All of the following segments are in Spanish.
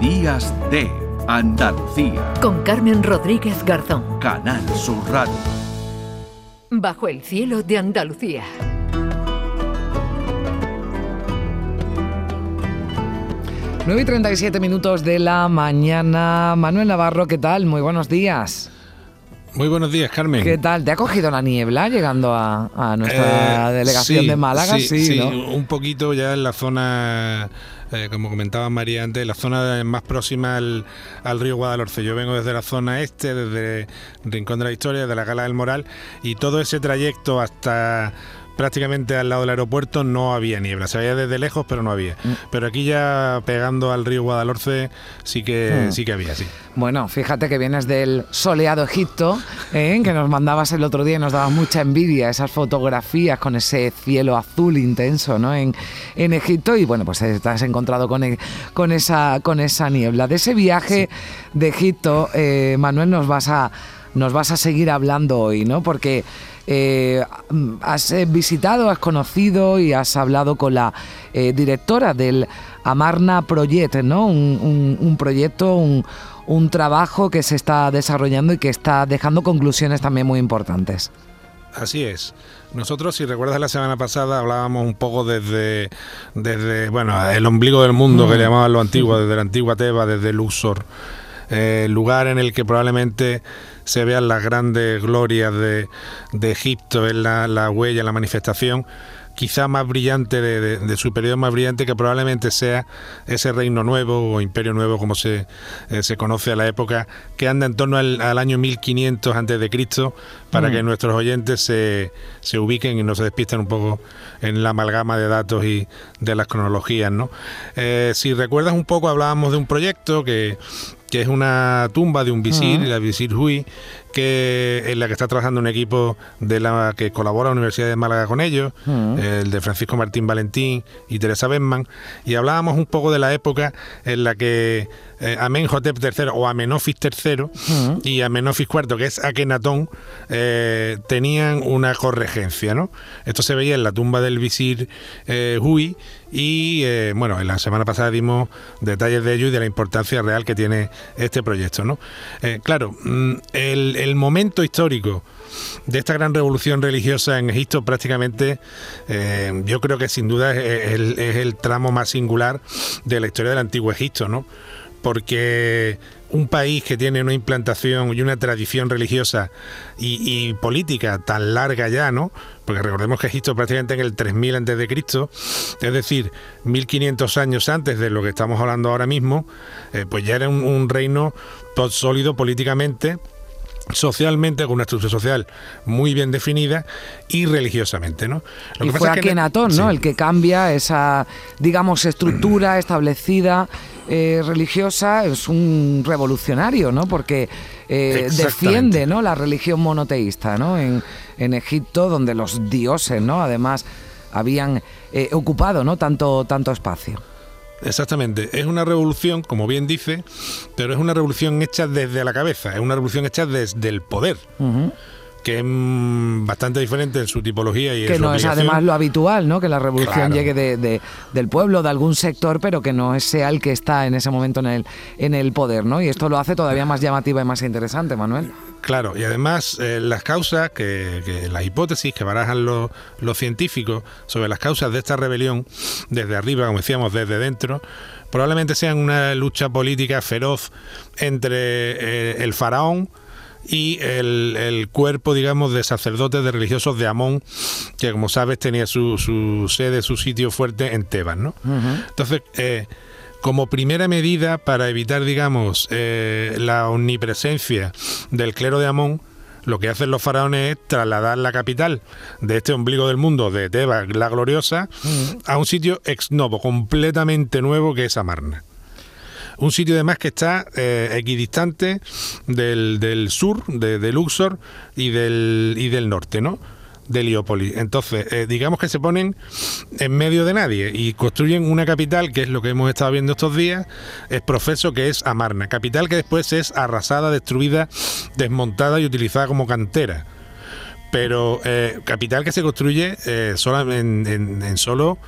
Días de Andalucía. Con Carmen Rodríguez Garzón. Canal Sur Radio. Bajo el cielo de Andalucía. Nueve y 37 minutos de la mañana. Manuel Navarro, ¿qué tal? Muy buenos días. Muy buenos días, Carmen. ¿Qué tal? ¿Te ha cogido la niebla llegando a, nuestra Eh, delegación sí, de Málaga? Sí, sí, ¿no? un poquito ya en la zona, eh, como comentaba María antes, la zona más próxima al, al río Guadalhorce. Yo vengo desde la zona este, desde Rincón de la Historia, de la Gala del Moral, y todo ese trayecto hasta prácticamente al lado del aeropuerto no había niebla. Se veía desde lejos, pero no había. Mm. Pero aquí ya pegando al río Guadalhorce sí que, Mm. sí que había, sí. Bueno, fíjate que vienes del soleado Egipto, ¿eh? que nos mandabas el otro día y nos dabas mucha envidia esas fotografías con ese cielo azul intenso ¿no? en, en Egipto y bueno, pues te has encontrado con, e- con, esa, con esa niebla. De ese viaje de Egipto, eh, Manuel, nos vas, a, nos vas a seguir hablando hoy, ¿no? Porque eh, has eh, visitado, has conocido y has hablado con la eh, directora del Amarna Project, ¿no? Un, un- un proyecto, un, un trabajo que se está desarrollando y que está dejando conclusiones también muy importantes. Así es. Nosotros, si recuerdas la semana pasada, hablábamos un poco desde, desde bueno, el ombligo del mundo que le llamaban los antiguos, desde la antigua Teba, desde Luxor, eh, lugar en el que probablemente se vean las grandes glorias de, de Egipto, en la, la huella, la manifestación quizá más brillante de, de- de su periodo más brillante que probablemente sea ese reino nuevo o imperio nuevo como se, eh, se conoce a la época que anda en torno al, al año 1500 antes de Cristo para Mm. que nuestros oyentes se, se ubiquen y no se despisten un poco en la amalgama de datos y de las cronologías ¿no? Eh, si recuerdas un poco hablábamos de un proyecto que que es una tumba de un visir, la visir Hui, que en la que está trabajando un equipo de la que colabora la Universidad de Málaga con ellos, el de Francisco Martín Valentín y Teresa Benman, y hablábamos un poco de la época en la que eh, Amenhotep III o Amenofis III y Amenofis IV, que es Akenatón, eh, tenían una corregencia, ¿no? Esto se veía en la tumba del visir eh, Hui y, eh, bueno, en la semana pasada dimos detalles de ello y de la importancia real que tiene este proyecto, ¿no? Eh, claro, mm, el, el momento histórico de esta gran revolución religiosa en Egipto prácticamente eh, yo creo que sin duda es el, es el tramo más singular de la historia del antiguo Egipto, ¿no? Porque un país que tiene una implantación y una tradición religiosa y, y política tan larga ya, ¿no? Porque recordemos que Egipto prácticamente en el 3000 antes de Cristo, es decir, 1500 años antes de lo que estamos hablando ahora mismo, eh, pues ya era un, un reino sólido políticamente, socialmente, con una estructura social muy bien definida y religiosamente, ¿no? Lo y que fue pasa es que- Akenatón, ¿no? Sí. El que cambia esa, digamos, estructura establecida eh, religiosa. Es un revolucionario, ¿no? Porque eh, defiende, ¿no? La religión monoteísta, ¿no? En, en Egipto, donde los dioses, ¿no? Además habían eh, ocupado, ¿no? Tanto, tanto espacio. Exactamente, es una revolución, como bien dice, pero es una revolución hecha desde la cabeza, es una revolución hecha desde el poder. Que es mm, bastante diferente en su tipología y que no es además lo habitual, ¿no? Que la revolución Claro. llegue de, de- del pueblo, de algún sector, pero que no sea el que está en ese momento en el, en el poder, ¿no? Y esto lo hace todavía más llamativa y más interesante, Manuel. Claro, y además eh, las causas, que, que las hipótesis que barajan los, los científicos sobre las causas de esta rebelión, desde arriba, como decíamos, desde dentro, probablemente sean una lucha política feroz entre eh, el faraón y el, el cuerpo, digamos, de sacerdotes, de religiosos de Amón, que como sabes tenía su, su sede, su sitio fuerte en Tebas, ¿no? Entonces, eh, como primera medida para evitar, digamos, eh, la omnipresencia del clero de Amón, lo que hacen los faraones es trasladar la capital de este ombligo del mundo, de Tebas, la gloriosa, a un sitio ex novo, completamente nuevo, que es Amarna. Un sitio además que está eh, equidistante del, del sur, de, Luxor, y del, y del norte, ¿no? de Heliópolis. Entonces, eh, digamos que se ponen en medio de nadie y construyen una capital, que es lo que hemos estado viendo estos días, es profeso que es Amarna, capital que después es arrasada, destruida, desmontada y utilizada como cantera pero eh, capital que se construye eh, solo en, en- en solo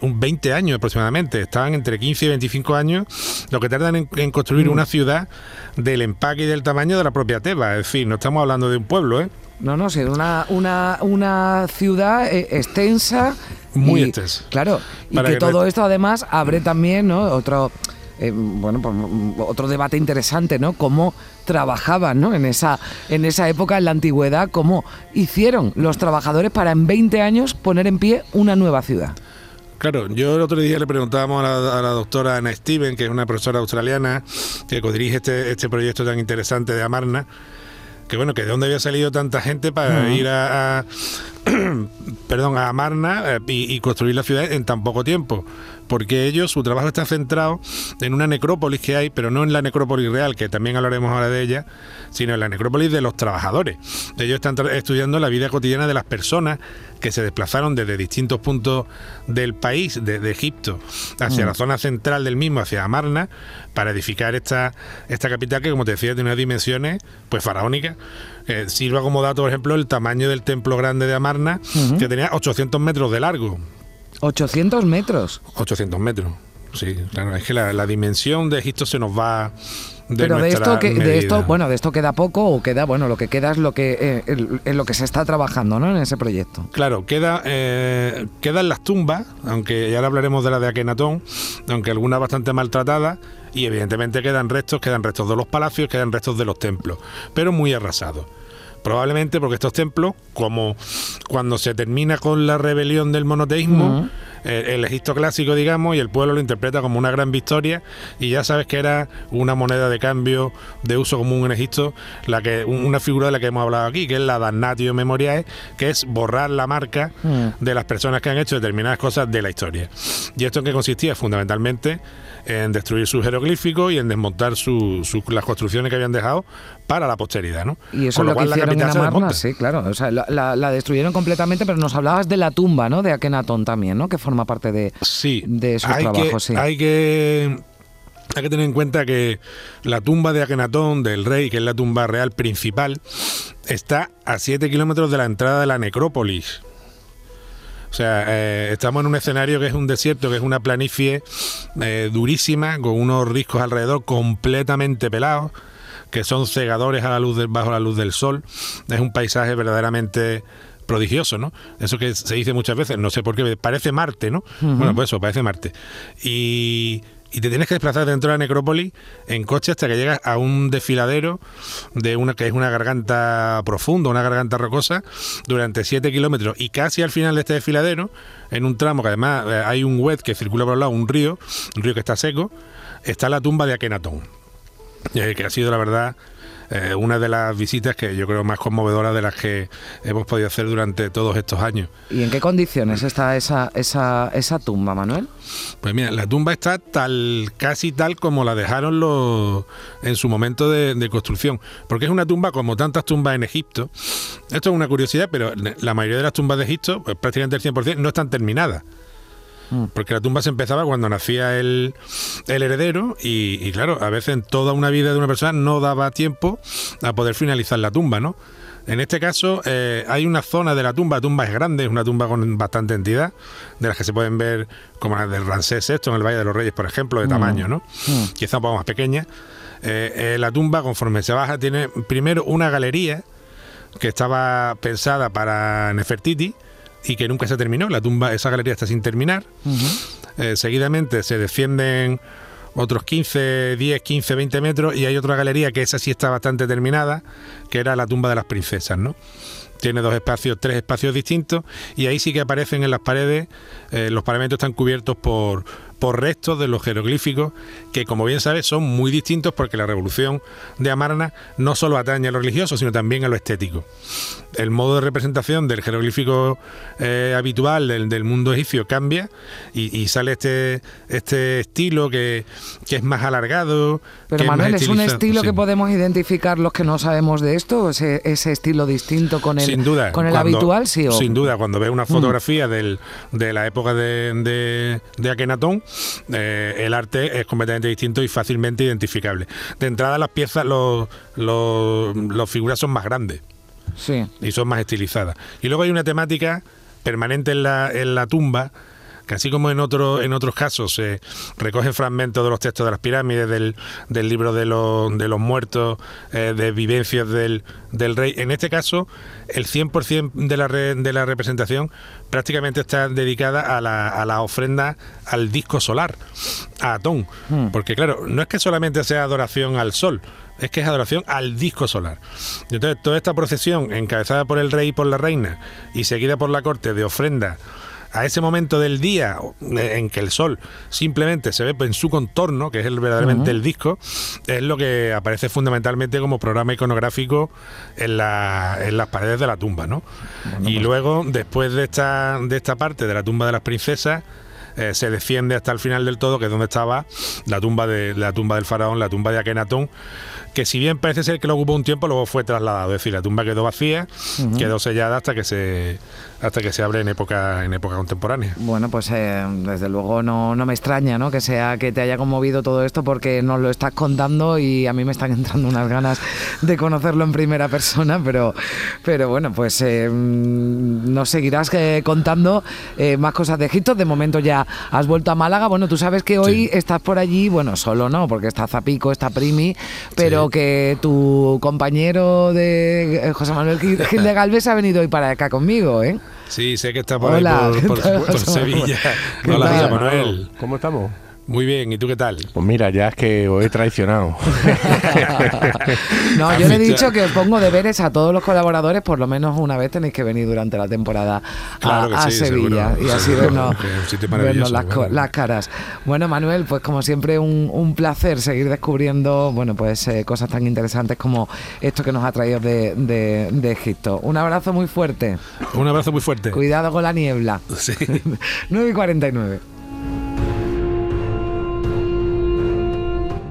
un 20 años aproximadamente. Estaban entre 15 y 25 años lo que tardan en, en construir una ciudad del empaque y del tamaño de la propia Tebas. Es decir, no estamos hablando de un pueblo, ¿eh? No, no, sí, una, una, una ciudad eh, extensa. Muy y- extensa. Claro, y Para que, que todo esto además abre también, ¿no? Otro. eh, bueno, pues mm, otro debate interesante, ¿no? Cómo trabajaban, ¿no? En esa, en esa época, en la antigüedad, cómo hicieron los trabajadores para en 20 años poner en pie una nueva ciudad. Claro, yo el otro día le preguntábamos a la, a la doctora Ana Steven, que es una profesora australiana que codirige este, este proyecto tan interesante de Amarna, que bueno, que de dónde había salido tanta gente para ir a, a- perdón, a Amarna eh, y, y construir la ciudad en tan poco tiempo. Porque ellos, su trabajo está centrado en una necrópolis que hay, pero no en la necrópolis real, que también hablaremos ahora de ella, sino en la necrópolis de los trabajadores. Ellos están estudiando la vida cotidiana de las personas que se desplazaron desde distintos puntos del país, de, de Egipto, hacia la zona central del mismo, hacia Amarna, para edificar esta, esta capital que, como te decía, tiene unas dimensiones pues faraónicas. Eh, sirva como dato, por ejemplo, el tamaño del templo grande de Amarna, que tenía 800 metros de largo. 800 metros. 800 metros. Sí, claro, es que la, la dimensión de Egipto se nos va de Pero de esto, que, de esto, bueno, de esto queda poco o queda, bueno, lo que queda es lo que, eh, en lo que se está trabajando, ¿no? En ese proyecto. Claro, queda, eh, quedan las tumbas, aunque ya hablaremos de la de Akenatón, aunque algunas bastante maltratadas, y evidentemente quedan restos, quedan restos de los palacios, quedan restos de los templos, pero muy arrasados. Probablemente porque estos templos, como cuando se termina con la rebelión del monoteísmo, eh, el Egipto clásico, digamos, y el pueblo lo interpreta como una gran victoria, y ya sabes que era una moneda de cambio de uso común en Egipto, la que un- una figura de la que hemos hablado aquí, que es la damnatio memoriae, que es borrar la marca de las personas que han hecho determinadas cosas de la historia. ¿Y esto en qué consistía? Fundamentalmente en destruir sus jeroglíficos y en desmontar su- su- las construcciones que habían dejado para la posteridad, ¿no? Y eso Con es lo que cual la hicieron en capital se Amarna, sí, claro. O sea, la, la- la destruyeron completamente, pero nos hablabas de la tumba, ¿no? De Akenatón también, ¿no? Que forma parte de, Sí, de esos hay trabajos, que, sí. Hay que, hay que tener en cuenta que la tumba de Akenatón, del rey, que es la tumba real principal, está a 7 kilómetros de la entrada de la necrópolis. O sea, eh, estamos en un escenario que es un desierto, que es una planicie eh, durísima, con unos riscos alrededor completamente pelados, que son cegadores a la luz del- bajo la luz del sol. Es un paisaje verdaderamente prodigioso, ¿no? Eso que se dice muchas veces, no sé por qué, parece Marte, ¿no? Bueno, pues eso, parece Marte. Y, y te tienes que desplazar dentro de la necrópolis en coche hasta que llegas a un desfiladero de una que es una garganta profunda, una garganta rocosa, durante 7 kilómetros. Y casi al final de este desfiladero, en un tramo que además eh, hay un web que circula por el lado, un río, un río que está seco, está la tumba de Akenatón. Eh, que ha sido la verdad eh, una de las visitas que yo creo más conmovedoras de las que hemos podido hacer durante todos estos años. ¿Y en qué condiciones está esa, esa, esa tumba, Manuel? Pues mira, la tumba está tal, casi tal como la dejaron los en su momento de, de construcción, porque es una tumba como tantas tumbas en Egipto. Esto es una curiosidad, pero la mayoría de las tumbas de Egipto, pues prácticamente el 100%, no están terminadas. Porque la tumba se empezaba cuando nacía el, el heredero y, y, claro, a veces en toda una vida de una persona no daba tiempo a poder finalizar la tumba, ¿no? En este caso eh, hay una zona de la tumba, la tumba es grande, es una tumba con bastante entidad, de las que se pueden ver como la del Ramsés VI en el Valle de los Reyes, por ejemplo, de tamaño, ¿no? Quizá un poco más pequeña. Eh, eh, la tumba, conforme se baja, tiene primero una galería que estaba pensada para Nefertiti y que nunca se terminó. La tumba, esa galería está sin terminar. Eh, seguidamente se descienden otros 15, 10, 15, 20 metros y hay otra galería que esa sí está bastante terminada, que era la tumba de las princesas, ¿no? Tiene dos espacios, tres espacios distintos y ahí sí que aparecen en las paredes, eh, los pavimentos están cubiertos por, por restos de los jeroglíficos que como bien sabes son muy distintos porque la revolución de Amarna no solo atañe a lo religioso sino también a lo estético. El modo de representación del jeroglífico eh, habitual del, del, mundo egipcio cambia y, y, sale este, este estilo que, que es más alargado. Pero Manuel, es, ¿es un estilo sí. que podemos identificar los que no sabemos de esto? ¿Ese, ese estilo distinto con el, sin duda, con el cuando, habitual? Sí, o... Sin duda, cuando ves una fotografía mm. del, de la época de, de, de Akenatón, eh, el arte es completamente distinto y fácilmente identificable. De entrada, las piezas, los, los, los figuras son más grandes. Sí. y son más estilizadas. Y luego hay una temática permanente en la, en la tumba así como en, otro, en otros casos se recogen fragmentos de los textos de las pirámides, del, del libro de los, de los muertos, eh, de vivencias del, del rey, en este caso el 100% de la, re- de la representación prácticamente está dedicada a la, a la ofrenda al disco solar, a Atón. Porque claro, no es que solamente sea adoración al sol, es que es adoración al disco solar. Entonces, toda esta procesión, encabezada por el rey y por la reina, y seguida por la corte de ofrenda a ese momento del día en que el sol simplemente se ve en su contorno, que es el, verdaderamente el disco, es lo que aparece fundamentalmente como programa iconográfico en, la- en las paredes de la tumba, ¿no? y luego, después de esta, de esta parte de la tumba de las princesas, eh, se desciende hasta el final del todo, que es donde estaba la tumba de la tumba del faraón, la tumba de Akenatón, que si bien parece ser que lo ocupó un tiempo, luego fue trasladado. Es decir, la tumba quedó vacía, quedó sellada hasta que se hasta que se abre en época en época contemporánea. Bueno, pues eh, desde luego no, no me extraña ¿no? que sea que te haya conmovido todo esto porque nos lo estás contando y a mí me están entrando unas ganas de conocerlo en primera persona, pero, pero bueno, pues eh, mm, nos seguirás eh, contando eh, más cosas de Egipto. De momento ya has vuelto a Málaga. Bueno, tú sabes que hoy Sí. estás por allí, bueno, solo no, porque está Zapico, está Primi, pero Sí. que tu compañero de eh, José Manuel Gil de Galvez ha venido hoy para acá conmigo, ¿eh? Sí, sé que está por Hola, ahí ¿qué por, por- por Sevilla. ¿Qué Hola, Manuel. ¿Cómo estamos? Muy bien, ¿y tú qué tal? Pues mira, ya es que os he traicionado. No, yo le he dicho- que pongo deberes a todos los colaboradores, por lo menos una vez tenéis que venir durante la temporada a, Claro que a sí, Sevilla seguro, y así vernos, vernos las, co- bueno. las caras. Bueno, Manuel, pues como siempre un, un placer seguir descubriendo, bueno, pues eh, cosas tan interesantes como esto que nos ha traído de, de- de Egipto. Un abrazo muy fuerte. Un abrazo muy fuerte. Cuidado con la niebla. Sí. 9 y 49.